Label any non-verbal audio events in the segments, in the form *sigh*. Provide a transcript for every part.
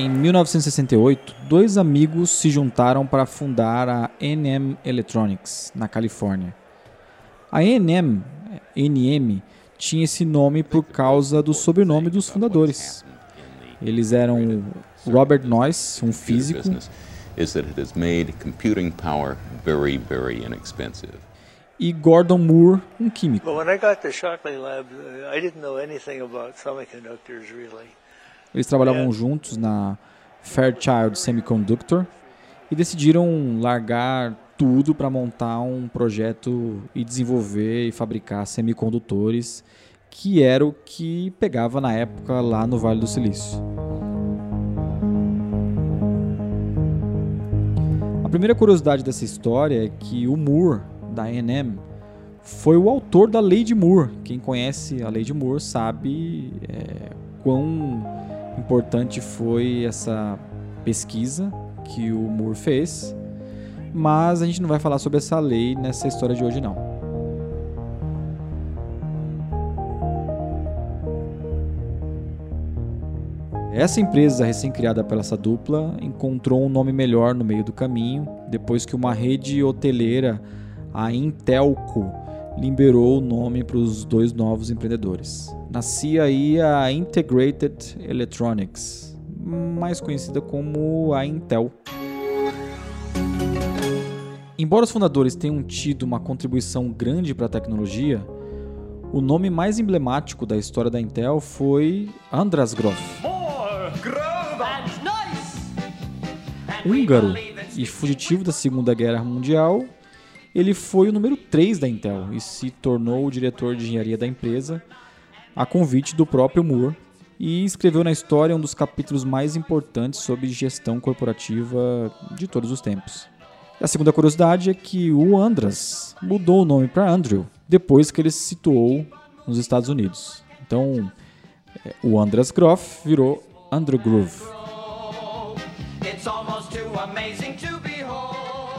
Em 1968, dois amigos se juntaram para fundar a NM Electronics, na Califórnia. A NM, NM tinha esse nome por causa do sobrenome dos fundadores. Eles eram Robert Noyce, um físico, e Gordon Moore, um químico. Eles trabalhavam juntos na Fairchild Semiconductor e decidiram largar tudo para montar um projeto e desenvolver e fabricar semicondutores, que era o que pegava na época lá no Vale do Silício. A primeira curiosidade dessa história é que o Moore, da A&M, foi o autor da Lei de Moore. Quem conhece a Lei de Moore sabe é, quão importante foi essa pesquisa que o Moore fez, mas a gente não vai falar sobre essa lei nessa história de hoje não. Essa empresa recém-criada pela essa dupla encontrou um nome melhor no meio do caminho, depois que uma rede hoteleira, a Intelco, liberou o nome para os dois novos empreendedores. Nascia aí a Integrated Electronics, mais conhecida como a Intel. Embora os fundadores tenham tido uma contribuição grande para a tecnologia, o nome mais emblemático da história da Intel foi Andras Grof. Húngaro e fugitivo da Segunda Guerra Mundial, ele foi o número 3 da Intel e se tornou o diretor de engenharia da empresa a convite do próprio Moore e escreveu na história um dos capítulos mais importantes sobre gestão corporativa de todos os tempos. A segunda curiosidade é que o Andras mudou o nome para Andrew depois que ele se situou nos Estados Unidos. Então, é, o Andras Groff virou Andrew Groove.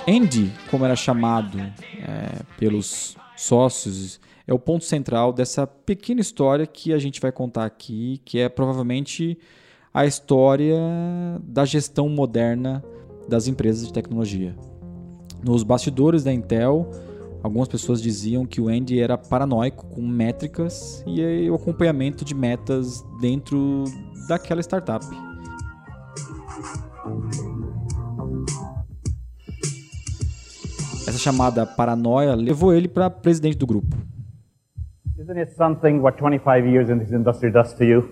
Andy, como era chamado é, pelos sócios, é o ponto central dessa pequena história que a gente vai contar aqui, que é provavelmente a história da gestão moderna das empresas de tecnologia. Nos bastidores da Intel, algumas pessoas diziam que o Andy era paranoico com métricas e o acompanhamento de metas dentro daquela startup. Essa chamada paranoia levou ele para presidente do grupo. Isn't it something what 25 years in this industry does to you?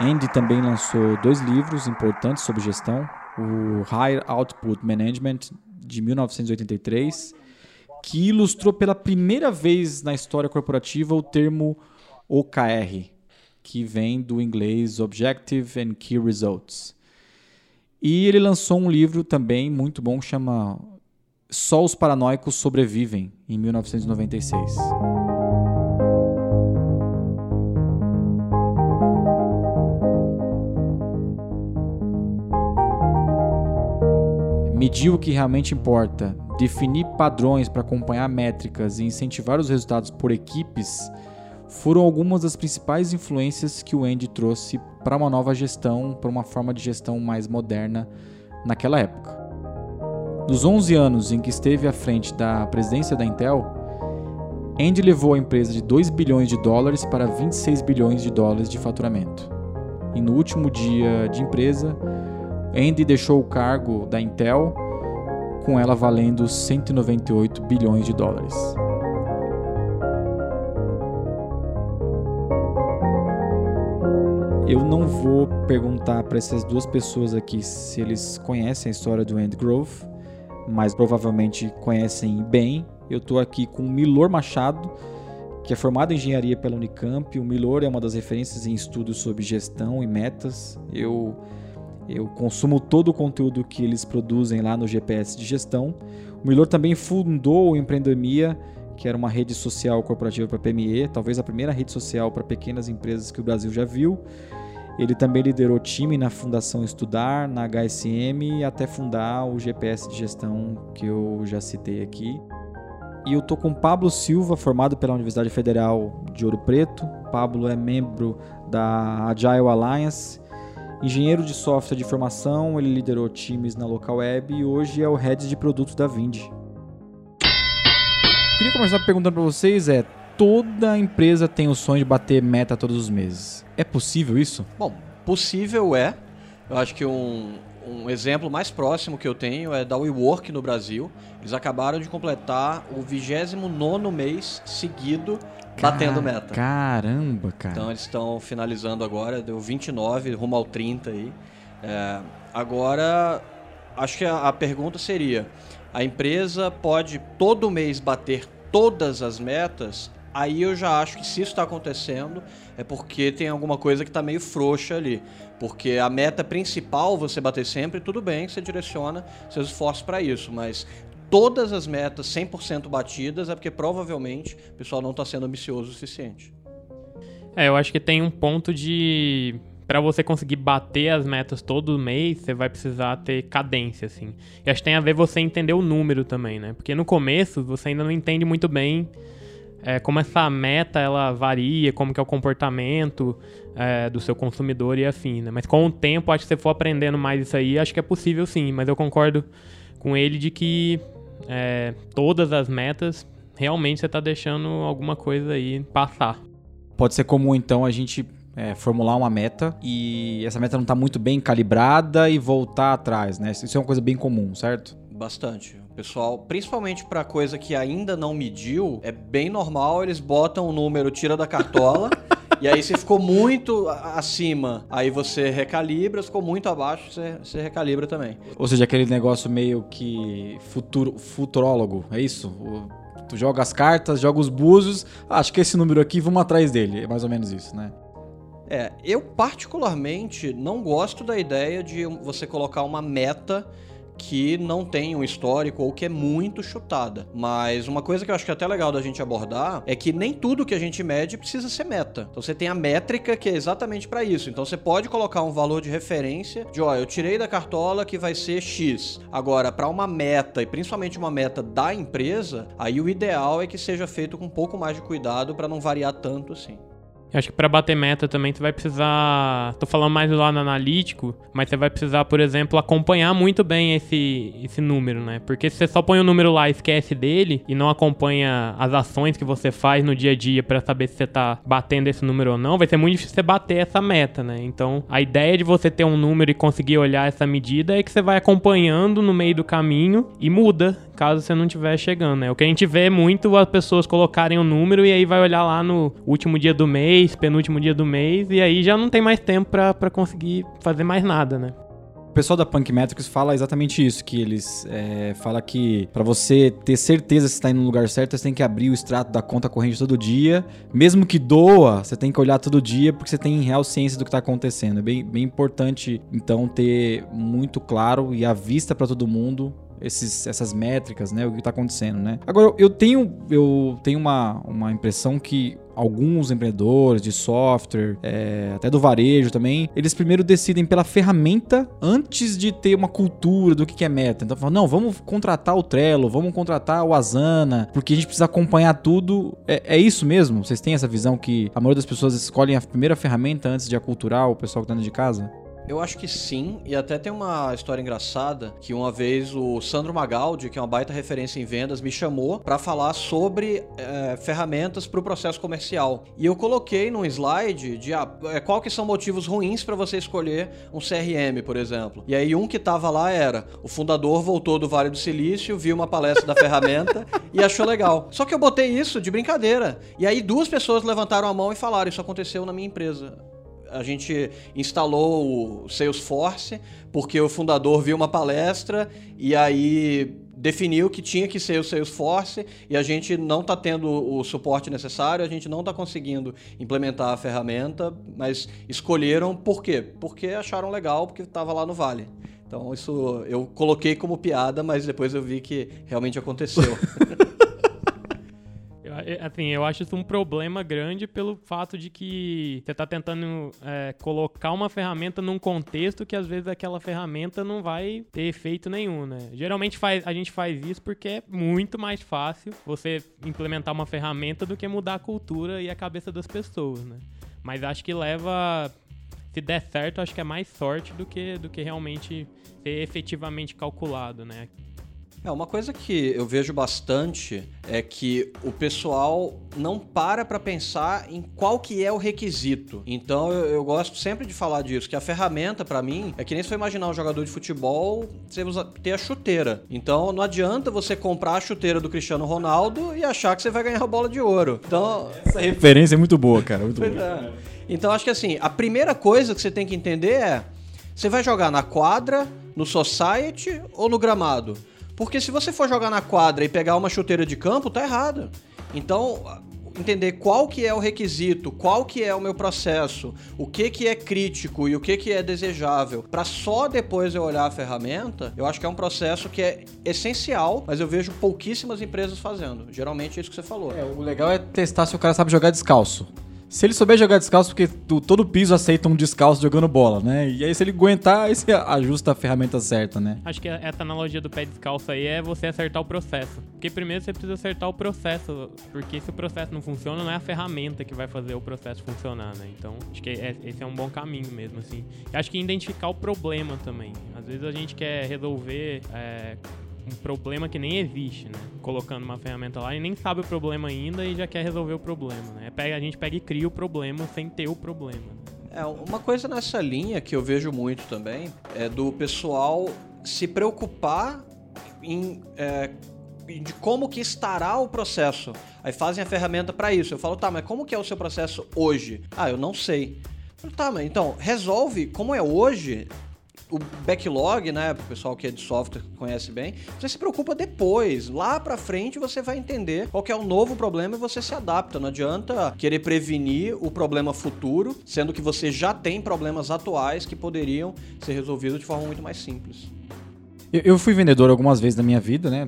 Andy também lançou dois livros importantes sobre gestão: o High Output Management de 1983, que ilustrou pela primeira vez na história corporativa o termo OKR, que vem do inglês Objective and Key Results. E ele lançou um livro também muito bom chama só os paranoicos sobrevivem, em 1996. Medir o que realmente importa, definir padrões para acompanhar métricas e incentivar os resultados por equipes foram algumas das principais influências que o Andy trouxe para uma nova gestão, para uma forma de gestão mais moderna naquela época. Nos 11 anos em que esteve à frente da presidência da Intel, Andy levou a empresa de 2 bilhões de dólares para 26 bilhões de dólares de faturamento. E no último dia de empresa, Andy deixou o cargo da Intel com ela valendo 198 bilhões de dólares. Eu não vou perguntar para essas duas pessoas aqui se eles conhecem a história do Andy Grove, mas provavelmente conhecem bem. Eu estou aqui com o Milor Machado, que é formado em engenharia pela Unicamp. O Milor é uma das referências em estudos sobre gestão e metas. Eu, eu consumo todo o conteúdo que eles produzem lá no GPS de gestão. O Milor também fundou o Empreendemia, que era uma rede social corporativa para PME, talvez a primeira rede social para pequenas empresas que o Brasil já viu. Ele também liderou time na Fundação Estudar, na HSM, até fundar o GPS de gestão que eu já citei aqui. E eu tô com Pablo Silva, formado pela Universidade Federal de Ouro Preto. Pablo é membro da Agile Alliance, engenheiro de software de formação, ele liderou times na local web e hoje é o head de produtos da Vind. Queria começar perguntando para vocês é, toda empresa tem o sonho de bater meta todos os meses. É possível isso? Bom, possível é. Eu acho que um, um exemplo mais próximo que eu tenho é da WeWork no Brasil. Eles acabaram de completar o 29 mês seguido batendo meta. Caramba, cara. Então eles estão finalizando agora, deu 29, rumo ao 30 aí. É, agora, acho que a, a pergunta seria: a empresa pode todo mês bater todas as metas? Aí eu já acho que se isso está acontecendo é porque tem alguma coisa que está meio frouxa ali. Porque a meta principal você bater sempre, tudo bem, você direciona seus esforços para isso, mas todas as metas 100% batidas é porque provavelmente o pessoal não está sendo ambicioso o suficiente. É, eu acho que tem um ponto de para você conseguir bater as metas todo mês, você vai precisar ter cadência, assim. E acho que tem a ver você entender o número também, né? Porque no começo você ainda não entende muito bem é, como essa meta ela varia, como que é o comportamento é, do seu consumidor e assim, né? Mas com o tempo, acho que se você for aprendendo mais isso aí, acho que é possível sim. Mas eu concordo com ele de que é, todas as metas, realmente você está deixando alguma coisa aí passar. Pode ser comum, então, a gente é, formular uma meta e essa meta não está muito bem calibrada e voltar atrás, né? Isso é uma coisa bem comum, certo? Bastante. Pessoal, principalmente para coisa que ainda não mediu, é bem normal, eles botam o número, tira da cartola. *laughs* e aí se ficou muito acima, aí você recalibra, se ficou muito abaixo, você, você recalibra também. Ou seja, aquele negócio meio que futuro, futurólogo, é isso? O, tu joga as cartas, joga os búzios, acho que esse número aqui, vamos atrás dele. É mais ou menos isso, né? É, eu particularmente não gosto da ideia de você colocar uma meta que não tem um histórico ou que é muito chutada. Mas uma coisa que eu acho que é até legal da gente abordar é que nem tudo que a gente mede precisa ser meta. Então você tem a métrica que é exatamente para isso. Então você pode colocar um valor de referência de, ó, eu tirei da cartola que vai ser X. Agora, para uma meta e principalmente uma meta da empresa, aí o ideal é que seja feito com um pouco mais de cuidado para não variar tanto assim. Eu acho que para bater meta também você vai precisar. Tô falando mais do lado analítico, mas você vai precisar, por exemplo, acompanhar muito bem esse, esse número, né? Porque se você só põe o número lá e esquece dele e não acompanha as ações que você faz no dia a dia para saber se você tá batendo esse número ou não, vai ser muito difícil você bater essa meta, né? Então a ideia de você ter um número e conseguir olhar essa medida é que você vai acompanhando no meio do caminho e muda caso você não estiver chegando, né? O que a gente vê muito as pessoas colocarem o um número e aí vai olhar lá no último dia do mês, penúltimo dia do mês, e aí já não tem mais tempo para conseguir fazer mais nada, né? O pessoal da Punk Metrics fala exatamente isso, que eles é, fala que para você ter certeza se está indo no lugar certo, você tem que abrir o extrato da conta corrente todo dia, mesmo que doa, você tem que olhar todo dia porque você tem real ciência do que está acontecendo. É bem, bem importante então ter muito claro e à vista para todo mundo esses, essas métricas, né? O que está acontecendo, né? Agora, eu tenho, eu tenho uma, uma impressão que alguns empreendedores de software, é, até do varejo também, eles primeiro decidem pela ferramenta antes de ter uma cultura do que é meta. Então, falam, não, vamos contratar o Trello, vamos contratar o Asana, porque a gente precisa acompanhar tudo. É, é isso mesmo? Vocês têm essa visão que a maioria das pessoas escolhem a primeira ferramenta antes de aculturar o pessoal que está dentro de casa? Eu acho que sim, e até tem uma história engraçada que uma vez o Sandro Magaldi, que é uma baita referência em vendas, me chamou para falar sobre é, ferramentas para o processo comercial. E eu coloquei num slide de ah, é, qual que são motivos ruins para você escolher um CRM, por exemplo. E aí um que tava lá era o fundador voltou do Vale do Silício, viu uma palestra da ferramenta *laughs* e achou legal. Só que eu botei isso de brincadeira. E aí duas pessoas levantaram a mão e falaram: isso aconteceu na minha empresa a gente instalou o Salesforce porque o fundador viu uma palestra e aí definiu que tinha que ser o Salesforce e a gente não está tendo o suporte necessário, a gente não está conseguindo implementar a ferramenta, mas escolheram por quê? Porque acharam legal, porque estava lá no Vale. Então isso eu coloquei como piada, mas depois eu vi que realmente aconteceu. *laughs* Assim, eu acho isso um problema grande pelo fato de que você está tentando é, colocar uma ferramenta num contexto que às vezes aquela ferramenta não vai ter efeito nenhum, né? Geralmente faz, a gente faz isso porque é muito mais fácil você implementar uma ferramenta do que mudar a cultura e a cabeça das pessoas, né? Mas acho que leva se der certo, acho que é mais sorte do que, do que realmente ser efetivamente calculado, né? É, uma coisa que eu vejo bastante é que o pessoal não para para pensar em qual que é o requisito. Então eu, eu gosto sempre de falar disso, que a ferramenta para mim é que nem se for imaginar um jogador de futebol, você usa, ter a chuteira. Então não adianta você comprar a chuteira do Cristiano Ronaldo e achar que você vai ganhar a bola de ouro. Então essa referência é muito boa, cara, muito boa. É. Então acho que assim, a primeira coisa que você tem que entender é você vai jogar na quadra, no society ou no gramado? Porque se você for jogar na quadra e pegar uma chuteira de campo, tá errado. Então, entender qual que é o requisito, qual que é o meu processo, o que que é crítico e o que que é desejável, para só depois eu olhar a ferramenta, eu acho que é um processo que é essencial, mas eu vejo pouquíssimas empresas fazendo. Geralmente é isso que você falou. É, o legal é testar se o cara sabe jogar descalço. Se ele souber jogar descalço, porque todo piso aceita um descalço jogando bola, né? E aí, se ele aguentar, aí você ajusta a ferramenta certa, né? Acho que essa analogia do pé descalço aí é você acertar o processo. Porque primeiro você precisa acertar o processo. Porque se o processo não funciona, não é a ferramenta que vai fazer o processo funcionar, né? Então, acho que é, esse é um bom caminho mesmo, assim. E acho que identificar o problema também. Às vezes a gente quer resolver é, um problema que nem existe, né? Colocando uma ferramenta lá e nem sabe o problema ainda e já quer resolver o problema, né? A gente pega e cria o problema sem ter o problema. Né? É, uma coisa nessa linha que eu vejo muito também é do pessoal se preocupar em é, de como que estará o processo. Aí fazem a ferramenta para isso. Eu falo, tá, mas como que é o seu processo hoje? Ah, eu não sei. Eu falo, tá, mas então, resolve como é hoje o backlog, né, o pessoal que é de software conhece bem, você se preocupa depois. Lá para frente você vai entender qual é o novo problema e você se adapta. Não adianta querer prevenir o problema futuro, sendo que você já tem problemas atuais que poderiam ser resolvidos de forma muito mais simples. Eu, fui vendedor algumas vezes na minha vida, né?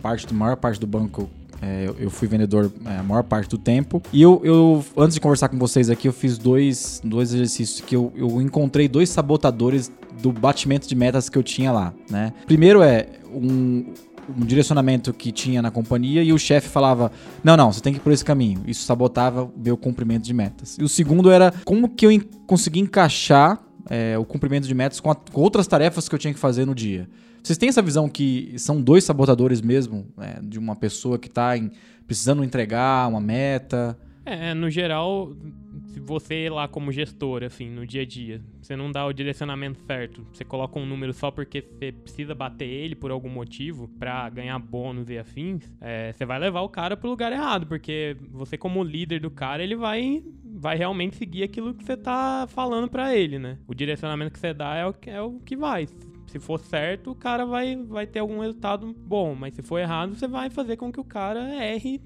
Parte, maior parte do banco é, eu fui vendedor é, a maior parte do tempo. E eu, eu, antes de conversar com vocês aqui, eu fiz dois, dois exercícios que eu, eu encontrei dois sabotadores do batimento de metas que eu tinha lá, né? Primeiro é um, um direcionamento que tinha na companhia e o chefe falava: Não, não, você tem que ir por esse caminho. Isso sabotava meu cumprimento de metas. E o segundo era como que eu consegui encaixar é, o cumprimento de metas com, a, com, outras tarefas que eu tinha que fazer no dia. Vocês têm essa visão que são dois sabotadores mesmo, né, de uma pessoa que está precisando entregar uma meta? É, no geral, você lá como gestor, assim, no dia a dia, você não dá o direcionamento certo, você coloca um número só porque você precisa bater ele por algum motivo para ganhar bônus e afins, é, você vai levar o cara pro lugar errado, porque você como líder do cara, ele vai vai realmente seguir aquilo que você tá falando para ele, né? O direcionamento que você dá é o, é o que vai. Se for certo, o cara vai, vai ter algum resultado bom, mas se for errado, você vai fazer com que o cara erre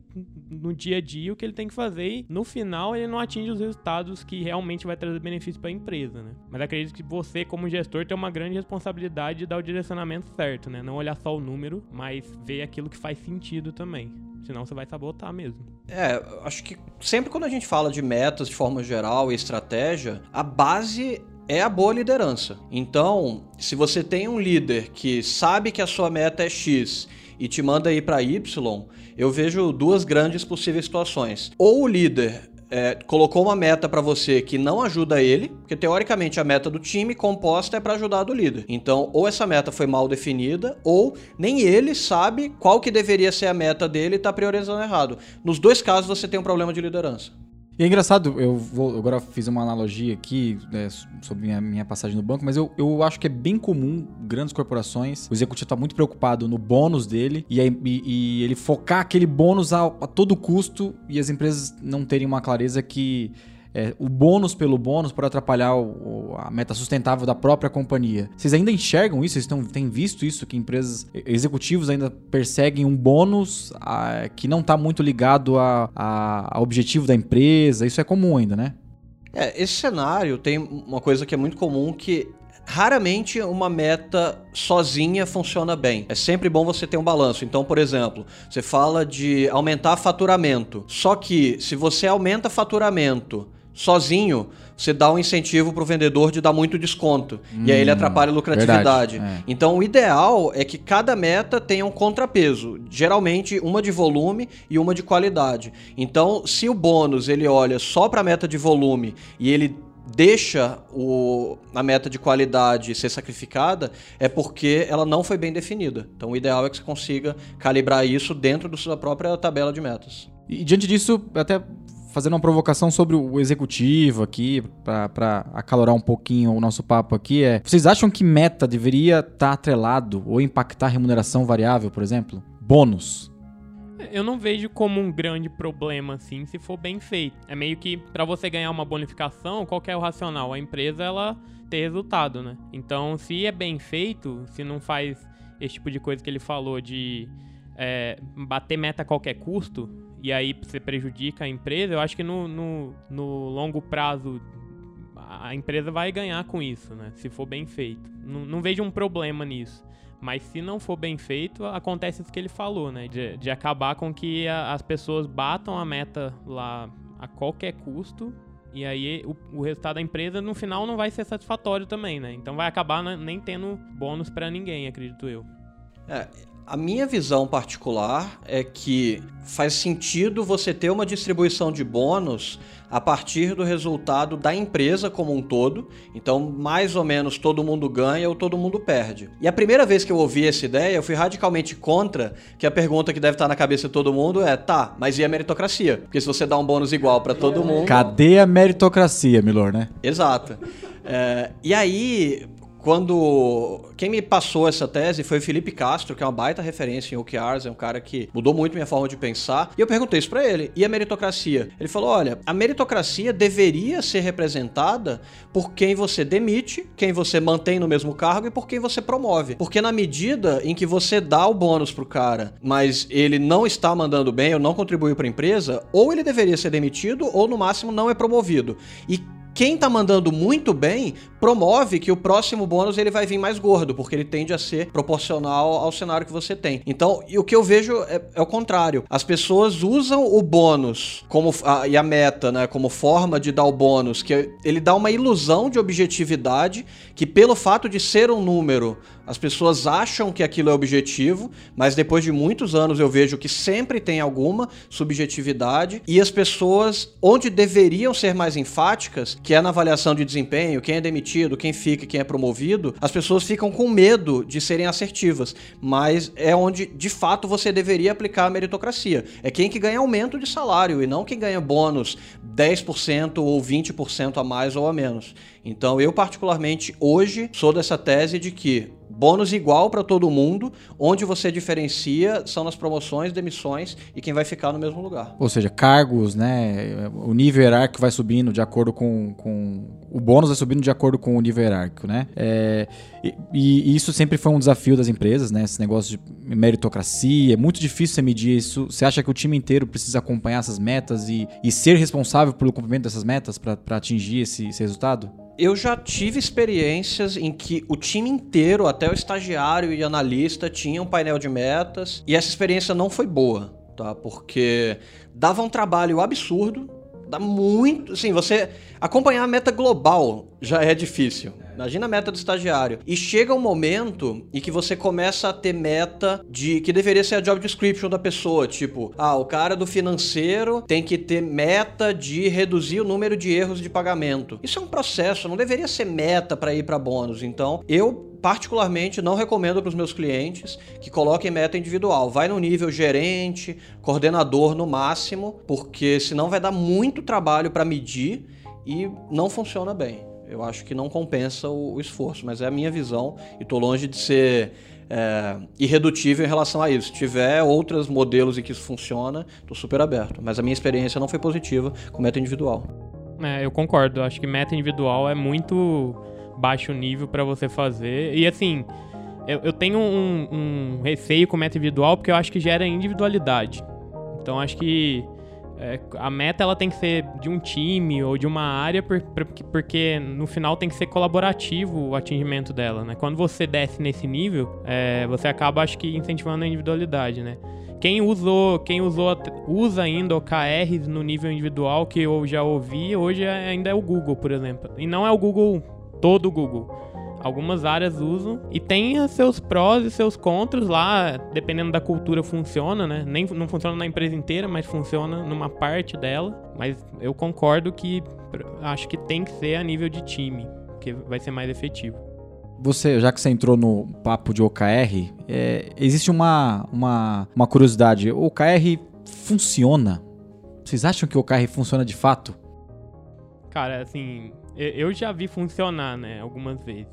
no dia a dia o que ele tem que fazer e no final ele não atinge os resultados que realmente vai trazer benefício para a empresa, né? Mas acredito que você, como gestor, tem uma grande responsabilidade de dar o direcionamento certo, né? Não olhar só o número, mas ver aquilo que faz sentido também. Senão você vai sabotar mesmo. É, acho que sempre quando a gente fala de metas de forma geral e estratégia, a base é a boa liderança. Então, se você tem um líder que sabe que a sua meta é X e te manda ir para Y, eu vejo duas grandes possíveis situações. Ou o líder é, colocou uma meta para você que não ajuda ele, porque teoricamente a meta do time composta é para ajudar do líder. Então, ou essa meta foi mal definida, ou nem ele sabe qual que deveria ser a meta dele e está priorizando errado. Nos dois casos você tem um problema de liderança. E é engraçado, eu vou agora fiz uma analogia aqui né, sobre a minha passagem no banco, mas eu, eu acho que é bem comum grandes corporações, o executivo está muito preocupado no bônus dele e, e, e ele focar aquele bônus a, a todo custo e as empresas não terem uma clareza que é, o bônus pelo bônus pode atrapalhar o, a meta sustentável da própria companhia. Vocês ainda enxergam isso? Vocês estão, têm visto isso? Que empresas, executivos ainda perseguem um bônus a, que não está muito ligado ao objetivo da empresa? Isso é comum ainda, né? É, esse cenário tem uma coisa que é muito comum que raramente uma meta sozinha funciona bem. É sempre bom você ter um balanço. Então, por exemplo, você fala de aumentar faturamento. Só que se você aumenta faturamento sozinho, você dá um incentivo para o vendedor de dar muito desconto. Hum, e aí ele hum, atrapalha a lucratividade. Verdade, é. Então o ideal é que cada meta tenha um contrapeso. Geralmente uma de volume e uma de qualidade. Então, se o bônus ele olha só para a meta de volume e ele deixa o, a meta de qualidade ser sacrificada é porque ela não foi bem definida. Então o ideal é que você consiga calibrar isso dentro da sua própria tabela de metas. E diante disso, até fazendo uma provocação sobre o executivo aqui, para acalorar um pouquinho o nosso papo aqui, é: vocês acham que meta deveria estar tá atrelado ou impactar remuneração variável, por exemplo? Bônus. Eu não vejo como um grande problema assim, se for bem feito. É meio que para você ganhar uma bonificação, qual é o racional? A empresa ela ter resultado, né? Então, se é bem feito, se não faz esse tipo de coisa que ele falou de é, bater meta a qualquer custo, e aí você prejudica a empresa, eu acho que no, no, no longo prazo a empresa vai ganhar com isso, né? Se for bem feito. Não, não, vejo um problema nisso. Mas se não for bem feito, acontece isso que ele falou, né? De, de acabar com que a, as pessoas batam a meta lá a qualquer custo. E aí o, o, resultado da empresa no final não vai ser satisfatório também, né? Então vai acabar né, nem tendo bônus para ninguém, acredito eu. É, a minha visão particular é que faz sentido você ter uma distribuição de bônus a partir do resultado da empresa como um todo. Então, mais ou menos todo mundo ganha ou todo mundo perde. E a primeira vez que eu ouvi essa ideia, eu fui radicalmente contra, que a pergunta que deve estar na cabeça de todo mundo é: tá, mas e a meritocracia? Porque se você dá um bônus igual para todo mundo. Cadê a meritocracia, Milor, né? Exato. É, e aí, quando quem me passou essa tese foi o Felipe Castro, que é uma baita referência em OKRs, é um cara que mudou muito minha forma de pensar. E eu perguntei isso para ele: "E a meritocracia?" Ele falou: "Olha, a meritocracia deveria ser representada por quem você demite, quem você mantém no mesmo cargo e por quem você promove. Porque na medida em que você dá o bônus pro cara, mas ele não está mandando bem ou não contribuiu para a empresa, ou ele deveria ser demitido ou no máximo não é promovido. E quem tá mandando muito bem promove que o próximo bônus ele vai vir mais gordo, porque ele tende a ser proporcional ao cenário que você tem. Então, o que eu vejo é, é o contrário. As pessoas usam o bônus como a, e a meta, né, como forma de dar o bônus, que ele dá uma ilusão de objetividade que pelo fato de ser um número as pessoas acham que aquilo é objetivo, mas depois de muitos anos eu vejo que sempre tem alguma subjetividade e as pessoas, onde deveriam ser mais enfáticas, que é na avaliação de desempenho, quem é demitido, quem fica quem é promovido, as pessoas ficam com medo de serem assertivas, mas é onde de fato você deveria aplicar a meritocracia. É quem que ganha aumento de salário e não quem ganha bônus 10% ou 20% a mais ou a menos. Então eu particularmente hoje sou dessa tese de que bônus igual para todo mundo, onde você diferencia são nas promoções, demissões e quem vai ficar no mesmo lugar. Ou seja, cargos, né? O nível hierárquico vai subindo de acordo com, com o bônus vai subindo de acordo com o nível hierárquico, né? É, e, e, isso sempre foi um desafio das empresas, né? Esse negócio de meritocracia, é muito difícil você medir isso. Você acha que o time inteiro precisa acompanhar essas metas e, e ser responsável pelo cumprimento dessas metas para atingir esse, esse resultado? Eu já tive experiências em que o time inteiro, até o estagiário e analista, tinha um painel de metas e essa experiência não foi boa, tá? Porque dava um trabalho absurdo, dá muito. Sim, você acompanhar a meta global já é difícil. Imagina a meta do estagiário. E chega um momento em que você começa a ter meta de que deveria ser a job description da pessoa, tipo, ah, o cara do financeiro tem que ter meta de reduzir o número de erros de pagamento. Isso é um processo, não deveria ser meta para ir para bônus. Então, eu particularmente não recomendo para os meus clientes que coloquem meta individual. Vai no nível gerente, coordenador no máximo, porque senão vai dar muito trabalho para medir e não funciona bem. Eu acho que não compensa o, esforço, mas é a minha visão e estou longe de ser é, irredutível em relação a isso. Se tiver outros modelos em que isso funciona, estou super aberto. Mas a minha experiência não foi positiva com meta individual. É, eu concordo. Acho que meta individual é muito baixo nível para você fazer. E assim, eu, eu tenho um, um, receio com meta individual porque eu acho que gera individualidade. Então acho que É, a meta ela tem que ser de um time ou de uma área, por, por, porque no final tem que ser colaborativo o atingimento dela, né? Quando você desce nesse nível, é, você acaba, acho que, incentivando a individualidade, né? Quem usou, quem usou, usa ainda OKRs no nível individual que eu já ouvi, hoje é, ainda é o Google, por exemplo. E não é o Google, todo o Google. Algumas áreas usam e tem seus prós e seus contras lá, dependendo da cultura funciona, né? Nem não funciona na empresa inteira, mas funciona numa parte dela. Mas eu concordo que acho que tem que ser a nível de time, que vai ser mais efetivo. Você, já que você entrou no papo de OKR, é, existe uma, uma, uma curiosidade. O OKR funciona? Vocês acham que o OKR funciona de fato? Cara, assim, eu já vi funcionar, né, algumas vezes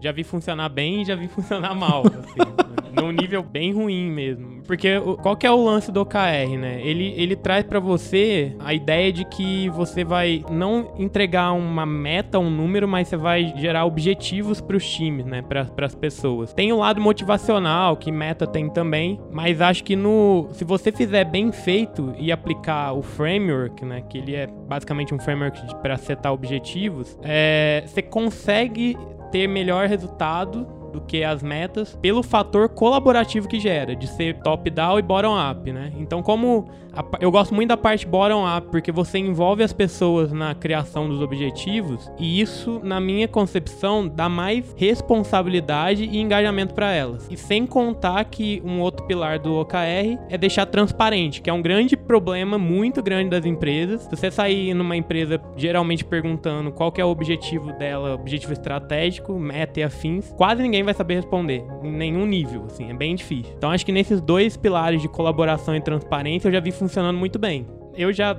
já vi funcionar bem e já vi *laughs* funcionar mal, assim, num nível bem ruim mesmo. Porque qual que é o lance do OKR, né? Ele, ele traz para você a ideia de que você vai não entregar uma meta, um número, mas você vai gerar objetivos para os times, né? Para as pessoas. Tem o lado motivacional, que meta tem também, mas acho que no se você fizer bem feito e aplicar o framework, né? Que ele é basicamente um framework para setar objetivos, é, você consegue ter melhor resultado do que as metas pelo fator colaborativo que gera, de ser top-down e bottom-up, né? Então, como a, eu gosto muito da parte bottom-up, porque você envolve as pessoas na criação dos objetivos, e isso, na minha concepção, dá mais responsabilidade e engajamento para elas. E sem contar que um outro pilar do OKR é deixar transparente, que é um grande problema muito grande das empresas. Se você sair numa empresa geralmente perguntando qual é o objetivo dela, objetivo estratégico, meta e afins, quase ninguém vai saber responder em nenhum nível, assim, é bem difícil. Então acho que nesses dois pilares de colaboração e transparência eu já vi funcionando muito bem. Eu já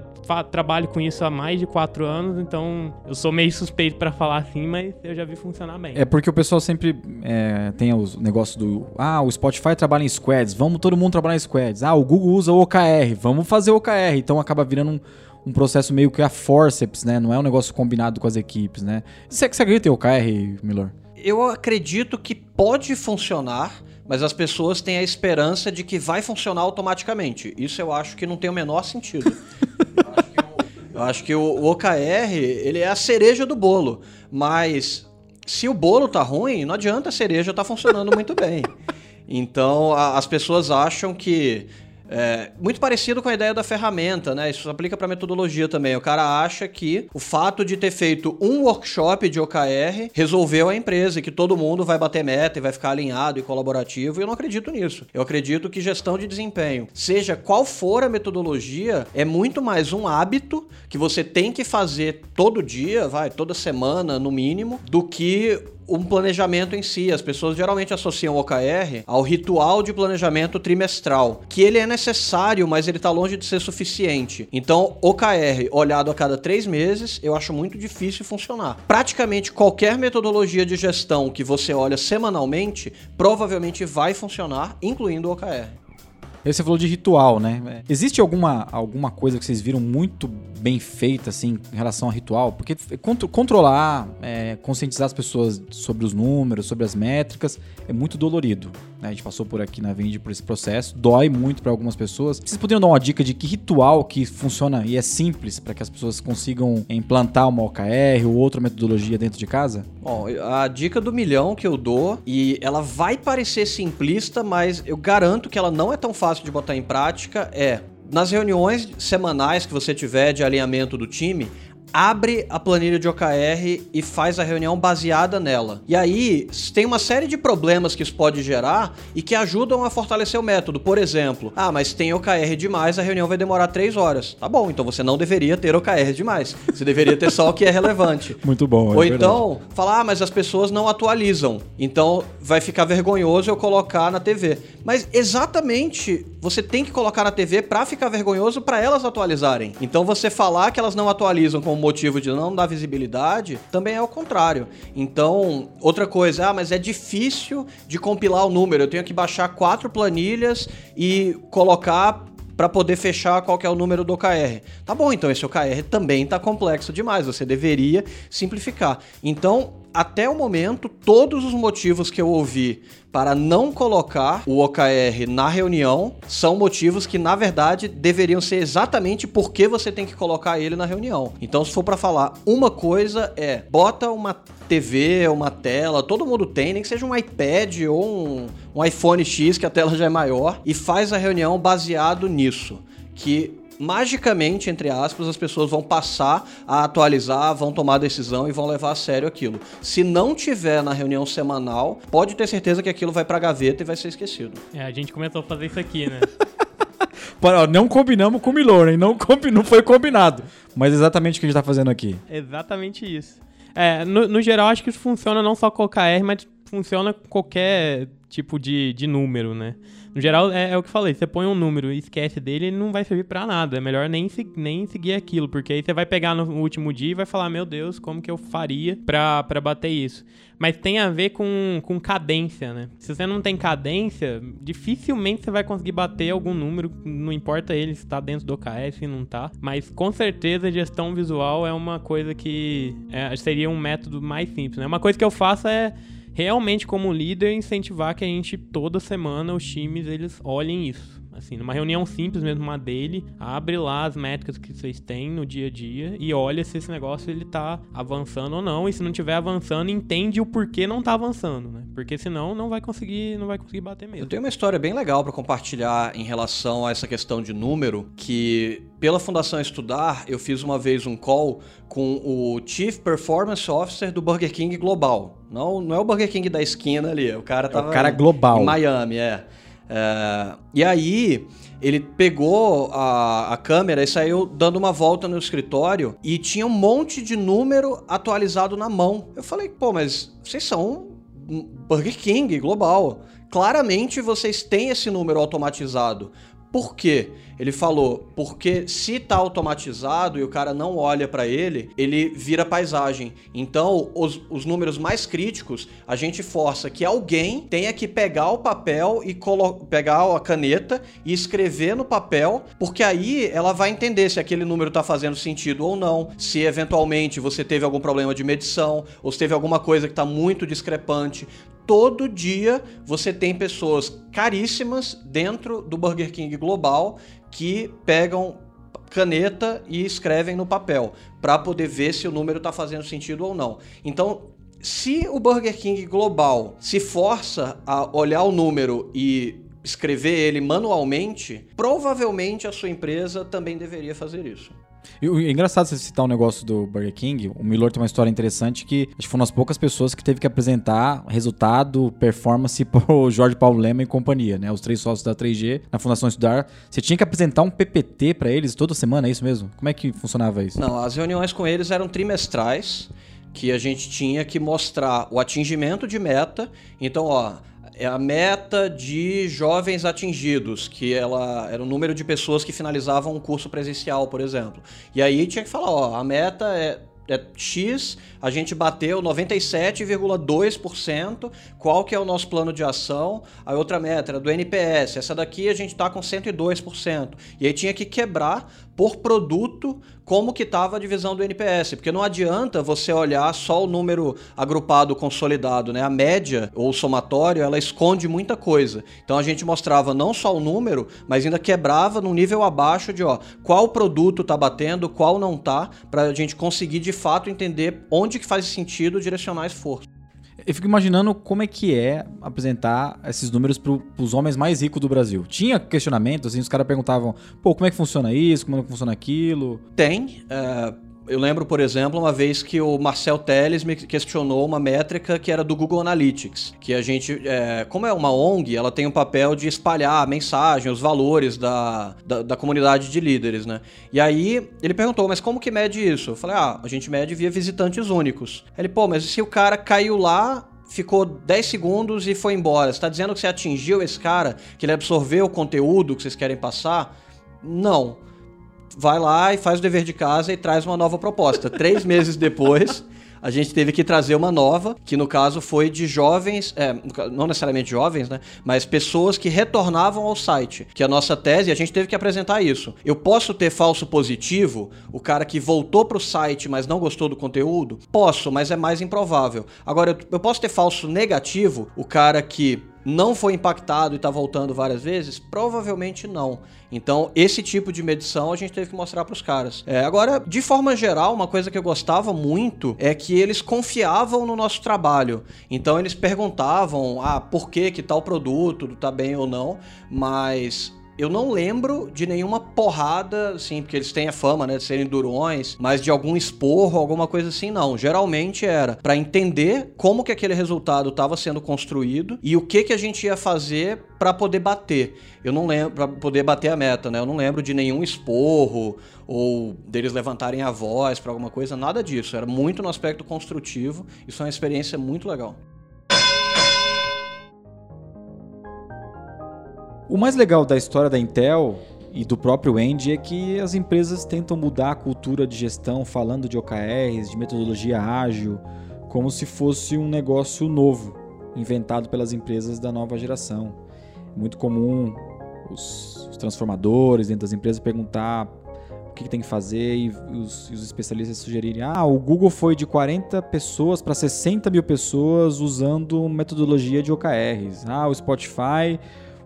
trabalho com isso há mais de quatro anos, então eu sou meio suspeito para falar assim, mas eu já vi funcionar bem. É porque o pessoal sempre é, tem os negócios do. Ah, o Spotify trabalha em squads, vamos todo mundo trabalhar em squads. Ah, o Google usa o OKR, vamos fazer o OKR. Então acaba virando um, um processo meio que a forceps, né? Não é um negócio combinado com as equipes, né? Você, você acredita em OKR, Milor? Eu acredito que pode funcionar, mas as pessoas têm a esperança de que vai funcionar automaticamente. Isso eu acho que não tem o menor sentido. *laughs* eu acho que o, o OKR, ele é a cereja do bolo, mas se o bolo tá ruim, não adianta a cereja tá funcionando muito bem. Então, a, as pessoas acham que é, muito parecido com a ideia da ferramenta, né? Isso aplica para metodologia também. O cara acha que o fato de ter feito um workshop de OKR resolveu a empresa que todo mundo vai bater meta e vai ficar alinhado e colaborativo. E eu não acredito nisso. Eu acredito que gestão de desempenho, seja qual for a metodologia, é muito mais um hábito que você tem que fazer todo dia, vai, toda semana no mínimo, do que um planejamento em si. As pessoas geralmente associam o OKR ao ritual de planejamento trimestral, que ele é necessário, mas ele está longe de ser suficiente. Então, OKR olhado a cada três meses, eu acho muito difícil funcionar. Praticamente qualquer metodologia de gestão que você olha semanalmente, provavelmente vai funcionar, incluindo o OKR. Aí você falou de ritual, né? Existe alguma, alguma coisa que vocês viram muito bem feita, assim, em relação a ritual? Porque controlar, é, conscientizar as pessoas sobre os números, sobre as métricas, é muito dolorido. Né? A gente passou por aqui na Vind por esse processo, dói muito para algumas pessoas. Vocês poderiam dar uma dica de que ritual que funciona e é simples para que as pessoas consigam implantar uma OKR ou outra metodologia dentro de casa? Bom, a dica do milhão que eu dou, e ela vai parecer simplista, mas eu garanto que ela não é tão fácil de botar em prática, é nas reuniões semanais que você tiver de alinhamento do time, abre a planilha de OKR e faz a reunião baseada nela. E aí, tem uma série de problemas que isso pode gerar e que ajudam a fortalecer o método. Por exemplo, ah, mas tem OKR demais, a reunião vai demorar três horas. Tá bom, então você não deveria ter OKR demais. Você deveria ter só o que é relevante. *laughs* Muito bom. É Ou então, falar, ah, mas as pessoas não atualizam. Então vai ficar vergonhoso eu colocar na TV. Mas exatamente você tem que colocar na TV para ficar vergonhoso para elas atualizarem. Então você falar que elas não atualizam como motivo de não dar visibilidade também é o contrário. Então, outra coisa, ah, mas é difícil de compilar o número. Eu tenho que baixar quatro planilhas e colocar para poder fechar qual é o número do OKR. Tá bom, então esse OKR também está complexo demais, você deveria simplificar. Então, até o momento, todos os motivos que eu ouvi para não colocar o OKR na reunião são motivos que, na verdade, deveriam ser exatamente porque você tem que colocar ele na reunião. Então, se for para falar uma coisa, é bota uma TV, uma tela, todo mundo tem, nem que seja um iPad ou um, um iPhone X, que a tela já é maior, e faz a reunião baseado nisso. Que magicamente, entre aspas, as pessoas vão passar a atualizar, vão tomar decisão e vão levar a sério aquilo. Se não tiver na reunião semanal, pode ter certeza que aquilo vai pra gaveta e vai ser esquecido. É, a gente começou a fazer isso aqui, né? *laughs* não combinamos com o Milor, hein? Não, não foi combinado. Mas exatamente o que a gente tá fazendo aqui. Exatamente isso. É, no, no geral, acho que isso funciona não só com o OKR, mas funciona com qualquer tipo de, de número, né? No geral, é, é, o que eu falei, você põe um número e esquece dele, ele não vai servir para nada. É melhor nem, nem seguir aquilo, porque aí você vai pegar no último dia e vai falar, meu Deus, como que eu faria pra, bater isso? Mas tem a ver com, com cadência, né? Se você não tem cadência, dificilmente você vai conseguir bater algum número, não importa ele se tá dentro do OKS, se não tá. Mas com certeza gestão visual é uma coisa que é, seria um método mais simples, né? Uma coisa que eu faço é realmente como líder incentivar que a gente toda semana os times eles olhem isso. Assim, numa reunião simples mesmo, uma dele, abre lá as métricas que vocês têm no dia a dia e olha se esse negócio ele tá avançando ou não. E se não estiver avançando, entende o porquê não tá avançando, né? Porque senão não vai conseguir, não vai conseguir bater mesmo. Eu tenho uma história bem legal para compartilhar em relação a essa questão de número, que pela Fundação Estudar, eu fiz uma vez um call com o Chief Performance Officer do Burger King Global. Não, não é o Burger King da esquina ali, o cara tava é o cara global. em Miami, é. É, e aí ele pegou a, a, câmera e saiu dando uma volta no escritório e tinha um monte de número atualizado na mão. Eu falei, pô, mas vocês são Burger King global. Claramente vocês têm esse número automatizado. Por quê? Ele falou, porque se tá automatizado e o cara não olha para ele, ele vira paisagem. Então, os, os, números mais críticos, a gente força que alguém tenha que pegar o papel e pegar a caneta e escrever no papel, porque aí ela vai entender se aquele número tá fazendo sentido ou não, se eventualmente você teve algum problema de medição, ou se teve alguma coisa que tá muito discrepante todo dia você tem pessoas caríssimas dentro do Burger King Global que pegam caneta e escrevem no papel para poder ver se o número está fazendo sentido ou não. Então, se o Burger King Global se força a olhar o número e escrever ele manualmente, provavelmente a sua empresa também deveria fazer isso. E, é engraçado você citar um negócio do Burger King. O Milor tem uma história interessante que acho que foi uma das poucas pessoas que teve que apresentar resultado, performance *laughs* pro Jorge Paulo Lema e companhia, né? Os três sócios da 3G na Fundação Estudar. Você tinha que apresentar um PPT para eles toda semana, é isso mesmo? Como é que funcionava isso? Não, as reuniões com eles eram trimestrais que a gente tinha que mostrar o atingimento de meta. Então, ó, é a meta de jovens atingidos, que ela era o número de pessoas que finalizavam um curso presencial, por exemplo. E aí tinha que falar, ó, a meta é é X, a gente bateu 97,2%. Qual que é o nosso plano de ação? A outra meta era do NPS. Essa daqui a gente está com 102%. E aí tinha que quebrar por produto como que estava a divisão do NPS, porque não adianta você olhar só o número agrupado consolidado, né? A média ou somatório, ela esconde muita coisa. Então a gente mostrava não só o número, mas ainda quebrava num nível abaixo de, ó, qual produto está batendo, qual não tá, para a gente conseguir de fato entender onde que faz sentido direcionar esforço. Eu fico imaginando como é que é apresentar esses números para os homens mais ricos do Brasil. Tinha questionamentos, assim, os caras perguntavam, pô, como é que funciona isso, como é que funciona aquilo? Tem. Uh eu lembro, por exemplo, uma vez que o Marcel Teles me questionou uma métrica que era do Google Analytics, que a gente, é, como é uma ONG, ela tem um papel de espalhar a mensagem, os valores da, da, da, comunidade de líderes, né? E aí ele perguntou, mas como que mede isso? Eu falei, ah, a gente mede via visitantes únicos. Ele, pô, mas se o cara caiu lá ficou 10 segundos e foi embora. Você está dizendo que você atingiu esse cara, que ele absorveu o conteúdo que vocês querem passar? Não vai lá e faz o dever de casa e traz uma nova proposta. Três *laughs* meses depois, a gente teve que trazer uma nova, que no caso foi de jovens, é, não necessariamente jovens, né? Mas pessoas que retornavam ao site. Que a nossa tese, a gente teve que apresentar isso. Eu posso ter falso positivo, o cara que voltou pro site, mas não gostou do conteúdo? Posso, mas é mais improvável. Agora, eu, eu posso ter falso negativo, o cara que não foi impactado e está voltando várias vezes? Provavelmente não. Então, esse tipo de medição a gente teve que mostrar para os caras. É, agora, de forma geral, uma coisa que eu gostava muito é que eles confiavam no nosso trabalho. Então, eles perguntavam, ah, por que que tal produto está bem ou não, mas eu não lembro de nenhuma porrada, assim, porque eles têm a fama, né, de serem durões, mas de algum esporro, alguma coisa assim, não. Geralmente era para entender como que aquele resultado estava sendo construído e o que que a gente ia fazer para poder bater. Eu não lembro, para poder bater a meta, né? Eu não lembro de nenhum esporro ou deles levantarem a voz para alguma coisa, nada disso. Era muito no aspecto construtivo. Isso é uma experiência muito legal. O mais legal da história da Intel e do próprio Andy é que as empresas tentam mudar a cultura de gestão falando de OKRs, de metodologia ágil, como se fosse um negócio novo, inventado pelas empresas da nova geração. É muito comum os, os transformadores dentro das empresas perguntar o que, que tem que fazer e os, os, especialistas sugerirem: ah, o Google foi de 40 pessoas para 60 mil pessoas usando metodologia de OKRs. Ah, o Spotify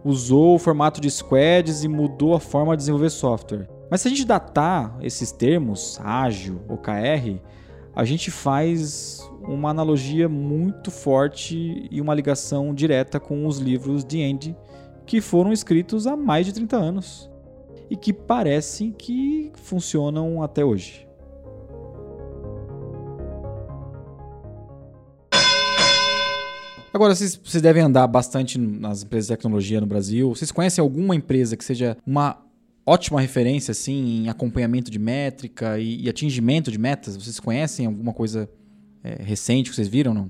usou o formato de squads e mudou a forma de desenvolver software. Mas se a gente datar esses termos, ágil, OKR, a gente faz uma analogia muito forte e uma ligação direta com os livros de Andy, que foram escritos há mais de 30 anos e que parecem que funcionam até hoje. Agora, vocês, vocês devem andar bastante nas empresas de tecnologia no Brasil. Vocês conhecem alguma empresa que seja uma ótima referência assim em acompanhamento de métrica e, e atingimento de metas? Vocês conhecem alguma coisa é, recente que vocês viram, não?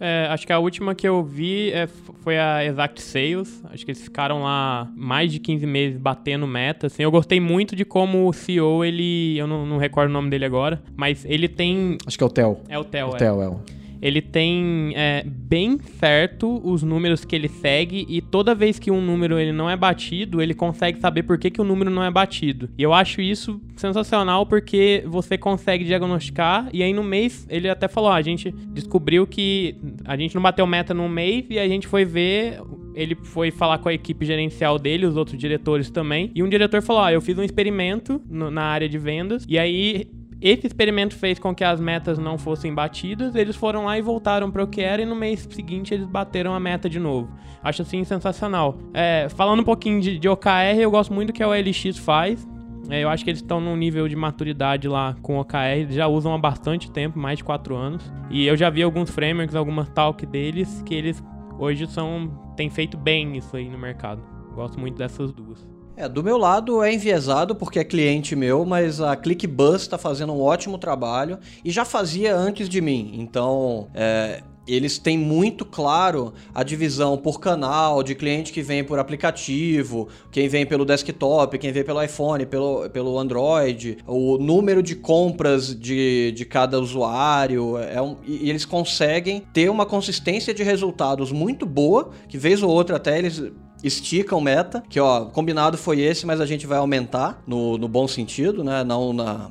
É, acho que a última que eu vi é, foi a Exact Sales. Acho que eles ficaram lá mais de 15 meses batendo meta. Assim, eu gostei muito de como o CEO, ele. Eu não, não recordo o nome dele agora, mas ele tem. Acho que é o Tel. É o Tel, o é. Tel, é ele tem é, bem certo os números que ele segue e toda vez que um número ele não é batido, ele consegue saber por que, que o número não é batido. E eu acho isso sensacional porque você consegue diagnosticar e aí no mês ele até falou, ah, a gente descobriu que a gente não bateu meta no mês e a gente foi ver ele foi falar com a equipe gerencial dele, os outros diretores também, e um diretor falou: Ah, eu fiz um experimento no, na área de vendas, e aí esse experimento fez com que as metas não fossem batidas, eles foram lá e voltaram para o que era, e no mês seguinte eles bateram a meta de novo. Acho assim sensacional. É, falando um pouquinho de, de OKR, eu gosto muito do que a OLX faz. É, eu acho que eles estão num nível de maturidade lá com OKR, já usam há bastante tempo, mais de 4 anos. E eu já vi alguns frameworks, algumas talk deles, que eles hoje são têm feito bem isso aí no mercado. Gosto muito dessas duas. É, do meu lado é enviesado porque é cliente meu, mas a ClickBus está fazendo um ótimo trabalho e já fazia antes de mim. Então, é, eles têm muito claro a divisão por canal, de cliente que vem por aplicativo, quem vem pelo desktop, quem vem pelo iPhone, pelo, pelo Android, o número de compras de, de cada usuário. É um, e eles conseguem ter uma consistência de resultados muito boa, que vez ou outra até eles estica o meta, que ó, combinado foi esse, mas a gente vai aumentar no, no bom sentido, né? Não na,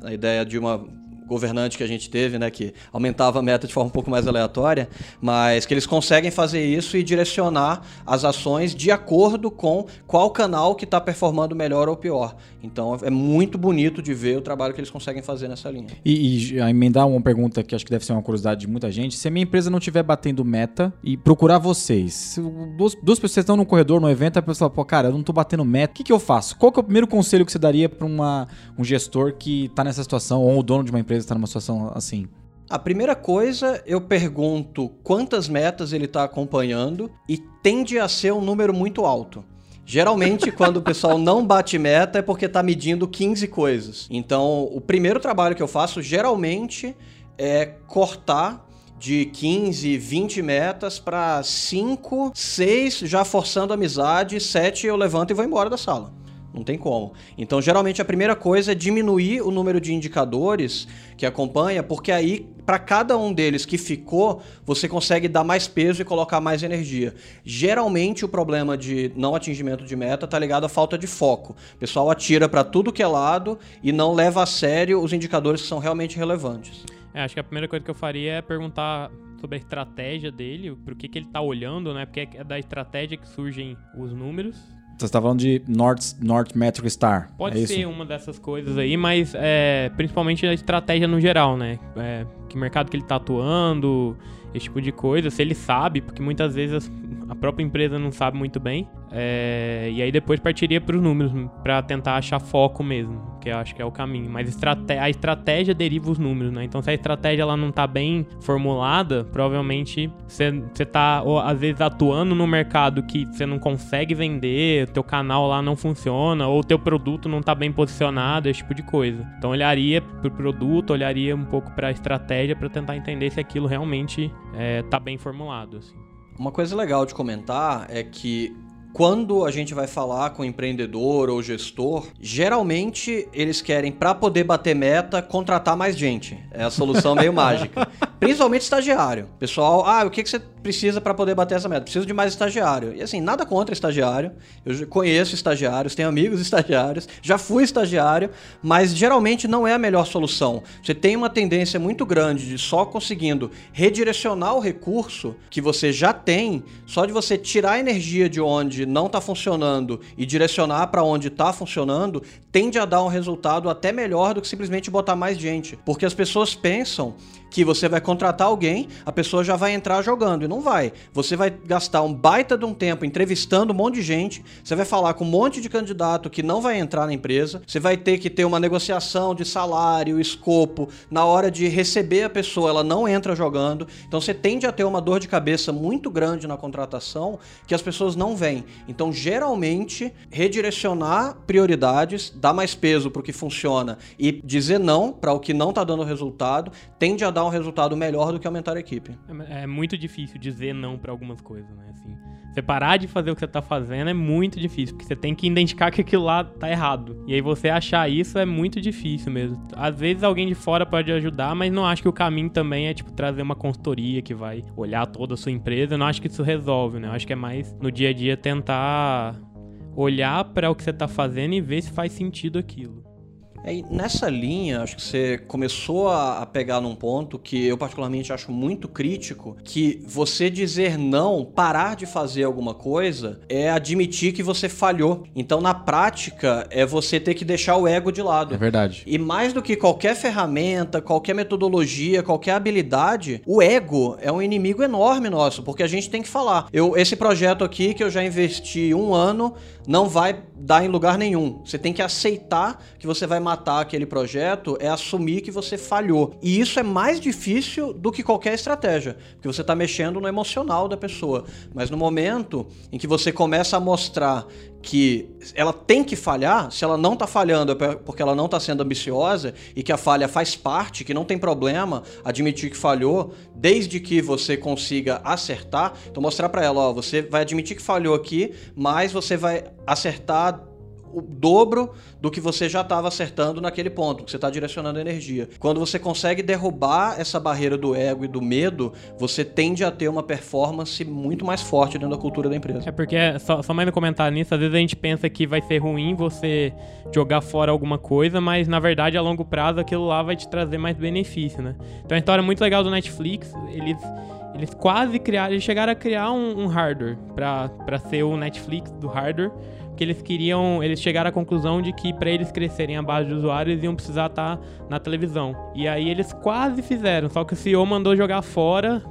na ideia de uma governante que a gente teve, né, que aumentava a meta de forma um pouco mais aleatória, mas que eles conseguem fazer isso e direcionar as ações de acordo com qual canal que está performando melhor ou pior. Então é muito bonito de ver o trabalho que eles conseguem fazer nessa linha. E, e emendar uma pergunta que acho que deve ser uma curiosidade de muita gente: se a minha empresa não estiver batendo meta e procurar vocês, duas, duas pessoas estão no corredor, no evento, a pessoa fala, pô, cara, eu não estou batendo meta, o que, que eu faço? Qual que é o primeiro conselho que você daria para um gestor que está nessa situação ou o dono de uma empresa está numa situação assim? A primeira coisa, eu pergunto quantas metas ele está acompanhando e tende a ser um número muito alto. Geralmente, *laughs* quando o pessoal não bate meta, é porque está medindo 15 coisas. Então, o primeiro trabalho que eu faço, geralmente, é cortar de 15, 20 metas para 5, 6 já forçando amizade, 7 eu levanto e vou embora da sala. Não tem como. Então, geralmente, a primeira coisa é diminuir o número de indicadores que acompanha, porque aí, para cada um deles que ficou, você consegue dar mais peso e colocar mais energia. Geralmente, o problema de não atingimento de meta está ligado à falta de foco. O pessoal atira para tudo que é lado e não leva a sério os indicadores que são realmente relevantes. É, acho que a primeira coisa que eu faria é perguntar sobre a estratégia dele, por que, que ele está olhando, né? Porque é da estratégia que surgem os números. Você está falando de North, North Metric Star. Pode é ser isso? uma dessas coisas aí, mas é, principalmente a estratégia no geral, né? É, que mercado que ele está atuando, esse tipo de coisa, se ele sabe, porque muitas vezes a própria empresa não sabe muito bem. É, e aí depois partiria para os números, para tentar achar foco mesmo, que eu acho que é o caminho. Mas estrate a estratégia deriva os números, né? Então se a estratégia ela não tá bem formulada, provavelmente você tá, ou, às vezes, atuando no mercado que você não consegue vender, teu canal lá não funciona, ou teu produto não tá bem posicionado, esse tipo de coisa. Então olharia pro produto, olharia um pouco para a estratégia para tentar entender se aquilo realmente é, tá bem formulado. Assim. Uma coisa legal de comentar é que quando a gente vai falar com empreendedor ou gestor, geralmente eles querem, para poder bater meta, contratar mais gente. É a solução meio *laughs* mágica. Principalmente estagiário. Pessoal, ah, o que, que você precisa para poder bater essa meta? Preciso de mais estagiário. E assim, nada contra estagiário. Eu conheço estagiários, tenho amigos estagiários, já fui estagiário, mas geralmente não é a melhor solução. Você tem uma tendência muito grande de só conseguindo redirecionar o recurso que você já tem, só de você tirar a energia de onde não está funcionando e direcionar para onde está funcionando, tende a dar um resultado até melhor do que simplesmente botar mais gente. Porque as pessoas pensam que você vai contratar alguém, a pessoa já vai entrar jogando. E não vai. Você vai gastar um baita de um tempo entrevistando um monte de gente, você vai falar com um monte de candidato que não vai entrar na empresa, você vai ter que ter uma negociação de salário, escopo, na hora de receber a pessoa, ela não entra jogando. Então você tende a ter uma dor de cabeça muito grande na contratação que as pessoas não veem. Então, geralmente, redirecionar prioridades, dar mais peso para o que funciona e dizer não para o que não está dando resultado, tende a dar um resultado melhor do que aumentar a equipe. É, é muito difícil dizer não para algumas coisas, né? Assim, você parar de fazer o que você tá fazendo é muito difícil, porque você tem que identificar que aquilo lá tá errado. E aí você achar isso é muito difícil mesmo. Às vezes alguém de fora pode ajudar, mas não acho que o caminho também é tipo trazer uma consultoria que vai olhar toda a sua empresa. Eu não acho que isso resolve, né? Eu acho que é mais no dia a dia tentar olhar para o que você tá fazendo e ver se faz sentido aquilo. É, nessa linha, acho que você começou a, a, pegar num ponto que eu particularmente acho muito crítico, que você dizer não, parar de fazer alguma coisa, é admitir que você falhou. Então, na prática, é você ter que deixar o ego de lado. É verdade. E mais do que qualquer ferramenta, qualquer metodologia, qualquer habilidade, o ego é um inimigo enorme nosso, porque a gente tem que falar. Eu, esse projeto aqui que eu já investi um ano, não vai dar em lugar nenhum. Você tem que aceitar que você vai matar aquele projeto, é assumir que você falhou. E isso é mais difícil do que qualquer estratégia, porque você está mexendo no emocional da pessoa. Mas no momento em que você começa a mostrar que ela tem que falhar, se ela não está falhando é porque ela não está sendo ambiciosa e que a falha faz parte, que não tem problema admitir que falhou, desde que você consiga acertar. Então mostrar para ela, ó, você vai admitir que falhou aqui, mas você vai acertar o dobro do que você já estava acertando naquele ponto, que você está direcionando energia. Quando você consegue derrubar essa barreira do ego e do medo, você tende a ter uma performance muito mais forte dentro da cultura da empresa. É porque, só, só mais um comentário nisso, às vezes a gente pensa que vai ser ruim você jogar fora alguma coisa, mas na verdade a longo prazo aquilo lá vai te trazer mais benefício, né? Então a história muito legal do Netflix, eles eles quase criaram, eles chegaram a criar um, um hardware para ser o Netflix do hardware, que eles queriam, eles chegaram à conclusão de que para eles crescerem a base de usuários iam precisar estar tá na televisão. E aí eles quase fizeram, só que o CEO mandou jogar fora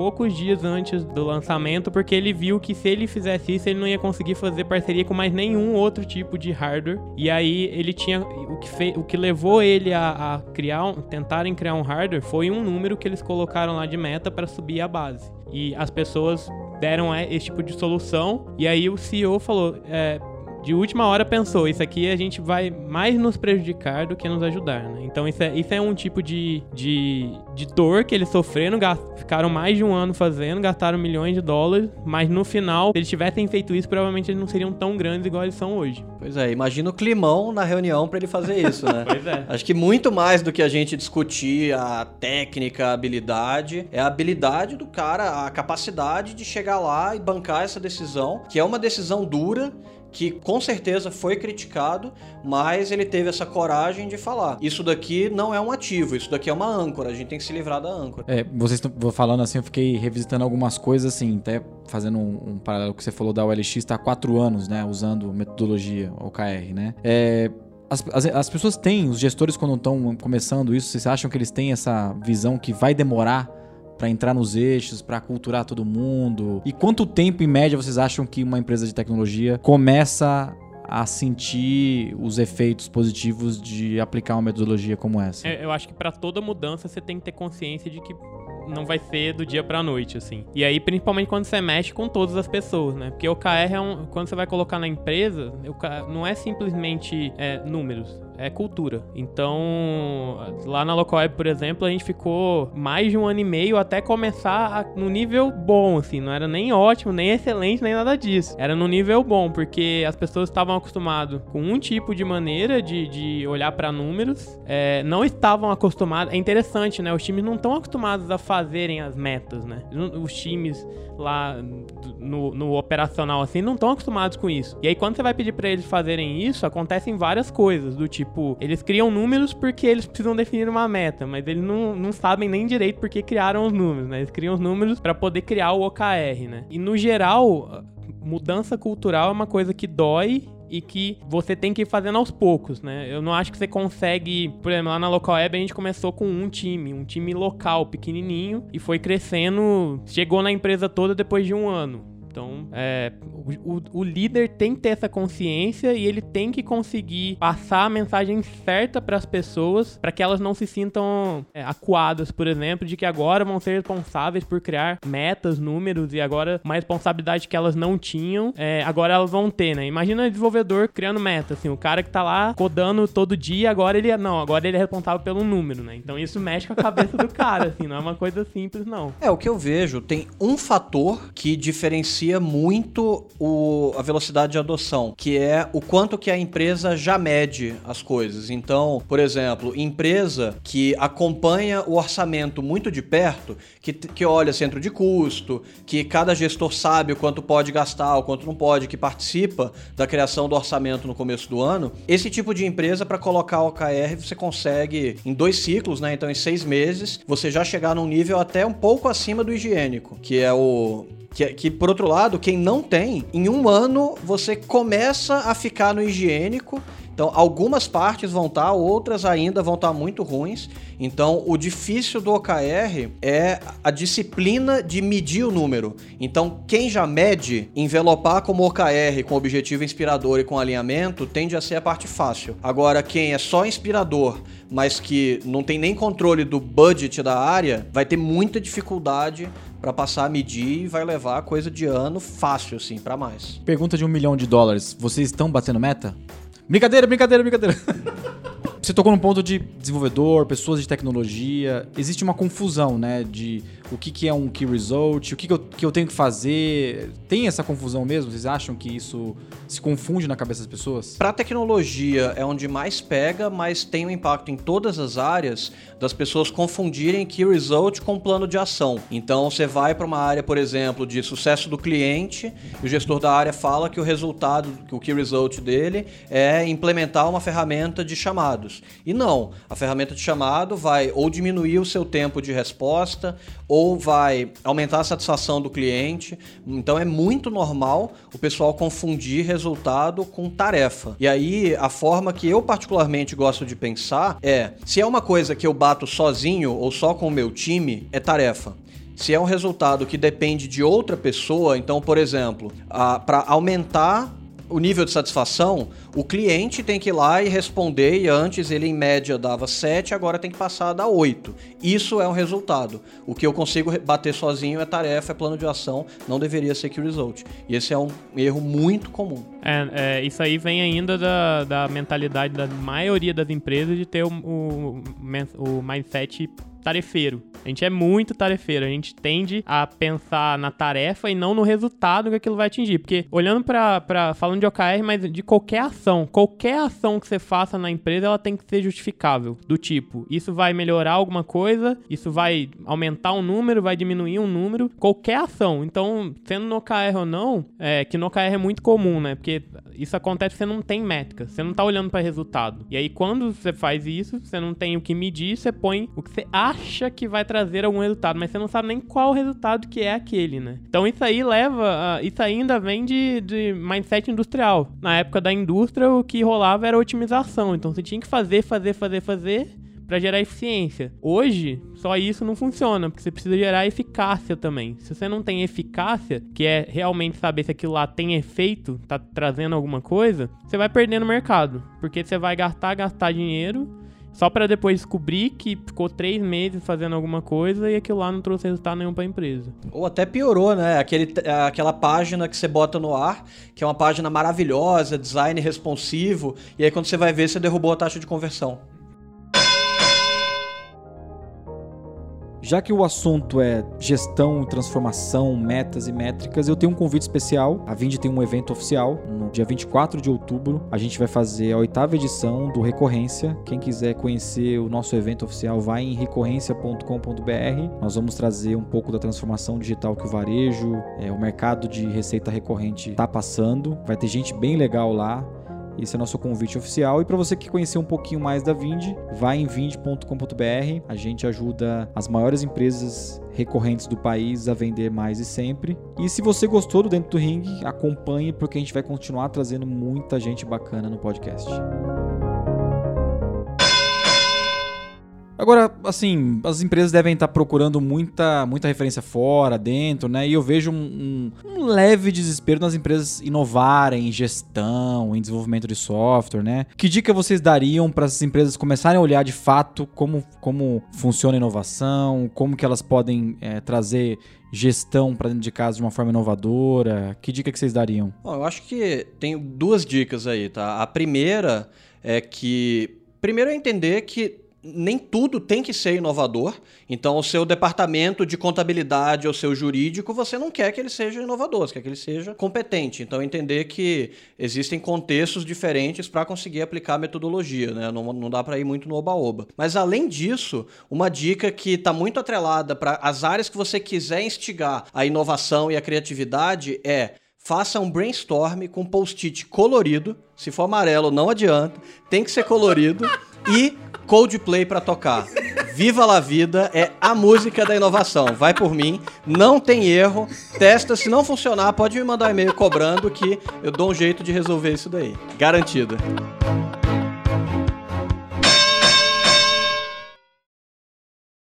poucos dias antes do lançamento, porque ele viu que se ele fizesse isso, ele não ia conseguir fazer parceria com mais nenhum outro tipo de hardware. E aí ele tinha. O que, o que levou ele a, a criar tentarem criar um hardware foi um número que eles colocaram lá de meta para subir a base. E as pessoas deram esse tipo de solução. E aí o CEO falou: é, de última hora pensou, isso aqui a gente vai mais nos prejudicar do que nos ajudar, né? Então isso é, isso é um tipo de, de, de dor que eles sofreram, ficaram mais de um ano fazendo, gastaram milhões de dólares, mas no final, se eles tivessem feito isso, provavelmente eles não seriam tão grandes igual eles são hoje. Pois é, imagina o climão na reunião para ele fazer isso, né? *laughs* pois é. Acho que muito mais do que a gente discutir a técnica, a habilidade, é a habilidade do cara, a capacidade de chegar lá e bancar essa decisão, que é uma decisão dura que com certeza foi criticado, mas ele teve essa coragem de falar. Isso daqui não é um ativo, isso daqui é uma âncora, a gente tem que se livrar da âncora. É, vocês estão falando assim, eu fiquei revisitando algumas coisas assim, até fazendo um, um paralelo que você falou da OLX, está há quatro anos, né, usando metodologia OKR, né? É, as, as, as, pessoas têm, os gestores quando estão começando isso, vocês acham que eles têm essa visão que vai demorar para entrar nos eixos, para culturar todo mundo? E quanto tempo em média vocês acham que uma empresa de tecnologia começa a sentir os efeitos positivos de aplicar uma metodologia como essa? É, eu acho que para toda mudança você tem que ter consciência de que não vai ser do dia pra noite, assim. E aí, principalmente quando você mexe com todas as pessoas, né? Porque o OKR é um. Quando você vai colocar na empresa, não é simplesmente é, números é cultura. Então, lá na Local Web, por exemplo, a gente ficou mais de um ano e meio até começar a, no nível bom, assim. Não era nem ótimo, nem excelente, nem nada disso. Era no nível bom, porque as pessoas estavam acostumadas com um tipo de maneira de, de olhar para números, é, não estavam acostumados. É interessante, né? Os times não estão acostumados a fazerem as metas, né? Os times lá no, no operacional assim não estão acostumados com isso. E aí, quando você vai pedir para eles fazerem isso, acontecem várias coisas, do tipo Tipo, eles criam números porque eles precisam definir uma meta, mas eles não, não sabem nem direito porque criaram os números, né? Eles criam os números para poder criar o OKR, né? E no geral, mudança cultural é uma coisa que dói e que você tem que ir fazendo aos poucos, né? Eu não acho que você consegue, por exemplo, lá na Local Web a gente começou com um time, um time local pequenininho e foi crescendo, chegou na empresa toda depois de um ano. Então, é, o, o, líder tem que ter essa consciência e ele tem que conseguir passar a mensagem certa para as pessoas, para que elas não se sintam é, acuadas, por exemplo, de que agora vão ser responsáveis por criar metas, números e agora uma responsabilidade que elas não tinham, é, agora elas vão ter, né? Imagina o desenvolvedor criando meta, assim, o cara que tá lá codando todo dia, agora ele é, não, agora ele é responsável pelo número, né? Então isso mexe com a cabeça do cara, assim, não é uma coisa simples, não. É, o que eu vejo, tem um fator que diferencia influencia muito o, a velocidade de adoção, que é o quanto que a empresa já mede as coisas. Então, por exemplo, empresa que acompanha o orçamento muito de perto, que, que olha centro de custo, que cada gestor sabe o quanto pode gastar, o quanto não pode, que participa da criação do orçamento no começo do ano, esse tipo de empresa, para colocar o OKR, você consegue em dois ciclos, né? Então, em seis meses, você já chegar num nível até um pouco acima do higiênico, que é o que, que, por outro lado, quem não tem, em um ano você começa a ficar no higiênico. Então, algumas partes vão estar, tá, outras ainda vão estar tá muito ruins. Então, o difícil do OKR é a disciplina de medir o número. Então, quem já mede, envelopar como OKR com objetivo inspirador e com alinhamento, tende a ser a parte fácil. Agora, quem é só inspirador, mas que não tem nem controle do budget da área, vai ter muita dificuldade para passar a medir e vai levar coisa de ano fácil, assim, para mais. Pergunta de um milhão de dólares. Vocês estão batendo meta? Brincadeira, brincadeira, brincadeira. *laughs* Você tocou num ponto de desenvolvedor, pessoas de tecnologia. Existe uma confusão, né? De o que, que é um key result, o que, que, eu, que eu tenho que fazer. Tem essa confusão mesmo? Vocês acham que isso se confunde na cabeça das pessoas? Para tecnologia é onde mais pega, mas tem um impacto em todas as áreas das pessoas confundirem key result com plano de ação. Então você vai para uma área, por exemplo, de sucesso do cliente, e o gestor da área fala que o resultado, que o key result dele é implementar uma ferramenta de chamados. E não, a ferramenta de chamado vai ou diminuir o seu tempo de resposta, ou vai aumentar a satisfação do cliente. Então é muito normal o pessoal confundir resultado com tarefa. E aí a forma que eu particularmente gosto de pensar é: se é uma coisa que eu bato sozinho ou só com o meu time, é tarefa. Se é um resultado que depende de outra pessoa, então, por exemplo, para aumentar o nível de satisfação, o cliente tem que ir lá e responder, e antes ele em média dava 7, agora tem que passar a dar 8. Isso é um resultado. O que eu consigo bater sozinho é tarefa, é plano de ação, não deveria ser key result. E esse é um erro muito comum. É, é, isso aí vem ainda da, da mentalidade da maioria das empresas de ter o, o, o mindset tarefeiro. A gente é muito tarefeiro, a gente tende a pensar na tarefa e não no resultado que aquilo vai atingir. Porque olhando para falando de OKR, mas de qualquer ação, qualquer ação que você faça na empresa, ela tem que ser justificável. Do tipo, isso vai melhorar alguma coisa, isso vai aumentar um número, vai diminuir um número, qualquer ação. Então, sendo no OKR ou não, é que no OKR é muito comum, né? Porque isso acontece você não tem métrica, você não tá olhando para resultado. E aí quando você faz isso, você não tem o que medir, você põe o que você acha que vai trazer algum resultado, mas você não sabe nem qual resultado que é aquele, né? Então isso aí leva, a, isso ainda vem de, de mindset industrial. Na época da indústria, o que rolava era otimização. Então você tinha que fazer, fazer, fazer, fazer para gerar eficiência. Hoje, só isso não funciona, porque você precisa gerar eficácia também. Se você não tem eficácia, que é realmente saber se aquilo lá tem efeito, tá trazendo alguma coisa, você vai perder no mercado, porque você vai gastar, gastar dinheiro só para depois descobrir que ficou três meses fazendo alguma coisa e aquilo lá não trouxe resultado nenhum para a empresa. Ou até piorou, né? Aquele, aquela página que você bota no ar, que é uma página maravilhosa, design responsivo, e aí quando você vai ver, você derrubou a taxa de conversão. Já que o assunto é gestão, transformação, metas e métricas, eu tenho um convite especial. A Vind tem um evento oficial no dia 24 de outubro. A gente vai fazer a oitava edição do Recorrência. Quem quiser conhecer o nosso evento oficial, vai em recorrência.com.br. Nós vamos trazer um pouco da transformação digital que o varejo, é, o mercado de receita recorrente está passando. Vai ter gente bem legal lá. Esse é nosso convite oficial. E para você que conhecer um pouquinho mais da Vind, vai em vind.com.br. A gente ajuda as maiores empresas recorrentes do país a vender mais e sempre. E se você gostou do Dentro do Ring, acompanhe porque a gente vai continuar trazendo muita gente bacana no podcast. Agora, assim, as empresas devem estar procurando muita, muita referência fora, dentro, né? E eu vejo um, um, um leve desespero nas empresas inovarem em gestão, em desenvolvimento de software, né? Que dica vocês dariam para essas empresas começarem a olhar de fato como, como funciona a inovação, como que elas podem é, trazer gestão para dentro de casa de uma forma inovadora? Que dica que vocês dariam? Bom, eu acho que tem duas dicas aí, tá? A primeira é que primeiro é entender que nem tudo tem que ser inovador. Então, o seu departamento de contabilidade ou seu jurídico, você não quer que ele seja inovador, você quer que ele seja competente. Então, entender que existem contextos diferentes para conseguir aplicar a metodologia, né? Não, não dá para ir muito no oba-oba. Mas, além disso, uma dica que está muito atrelada para as áreas que você quiser instigar a inovação e a criatividade é faça um brainstorm com post-it colorido. Se for amarelo, não adianta. Tem que ser colorido. E Coldplay para tocar. Viva la vida é a música da inovação. Vai por mim, não tem erro. Testa, se não funcionar, pode me mandar um e-mail cobrando que eu dou um jeito de resolver isso daí. Garantido.